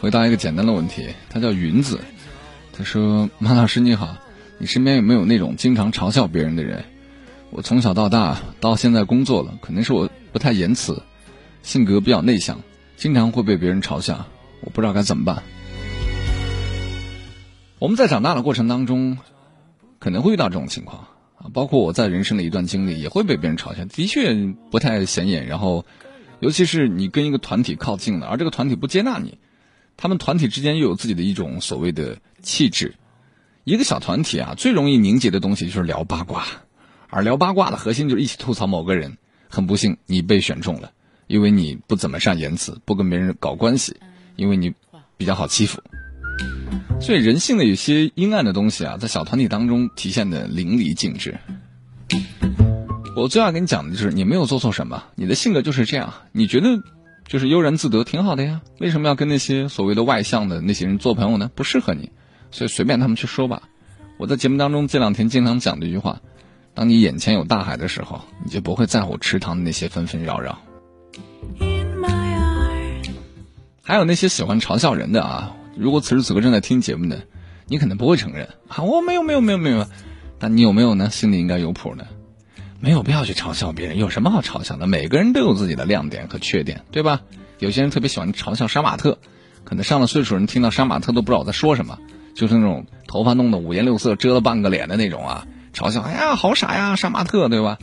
回答一个简单的问题，他叫云子，他说：“马老师你好，你身边有没有那种经常嘲笑别人的人？我从小到大到现在工作了，可能是我不太言辞，性格比较内向，经常会被别人嘲笑，我不知道该怎么办。”我们在长大的过程当中，可能会遇到这种情况啊，包括我在人生的一段经历，也会被别人嘲笑，的确不太显眼。然后，尤其是你跟一个团体靠近了，而这个团体不接纳你，他们团体之间又有自己的一种所谓的气质。一个小团体啊，最容易凝结的东西就是聊八卦，而聊八卦的核心就是一起吐槽某个人。很不幸，你被选中了，因为你不怎么善言辞，不跟别人搞关系，因为你比较好欺负。所以人性的有些阴暗的东西啊，在小团体当中体现的淋漓尽致。我最要跟你讲的就是，你没有做错什么，你的性格就是这样。你觉得就是悠然自得，挺好的呀。为什么要跟那些所谓的外向的那些人做朋友呢？不适合你，所以随便他们去说吧。我在节目当中这两天经常讲的一句话：当你眼前有大海的时候，你就不会在乎池塘的那些纷纷扰扰。还有那些喜欢嘲笑人的啊。如果此时此刻正在听节目的，你可能不会承认啊，我没有没有没有没有，但你有没有呢？心里应该有谱的，没有必要去嘲笑别人，有什么好嘲笑的？每个人都有自己的亮点和缺点，对吧？有些人特别喜欢嘲笑杀马特，可能上了岁数人听到杀马特都不知道我在说什么，就是那种头发弄得五颜六色、遮了半个脸的那种啊，嘲笑，哎呀，好傻呀，杀马特，对吧？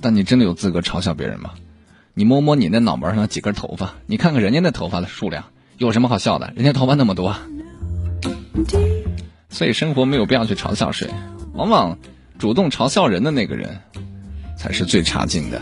但你真的有资格嘲笑别人吗？你摸摸你那脑门上几根头发，你看看人家那头发的数量。有什么好笑的？人家头发那么多，所以生活没有必要去嘲笑谁。往往主动嘲笑人的那个人，才是最差劲的。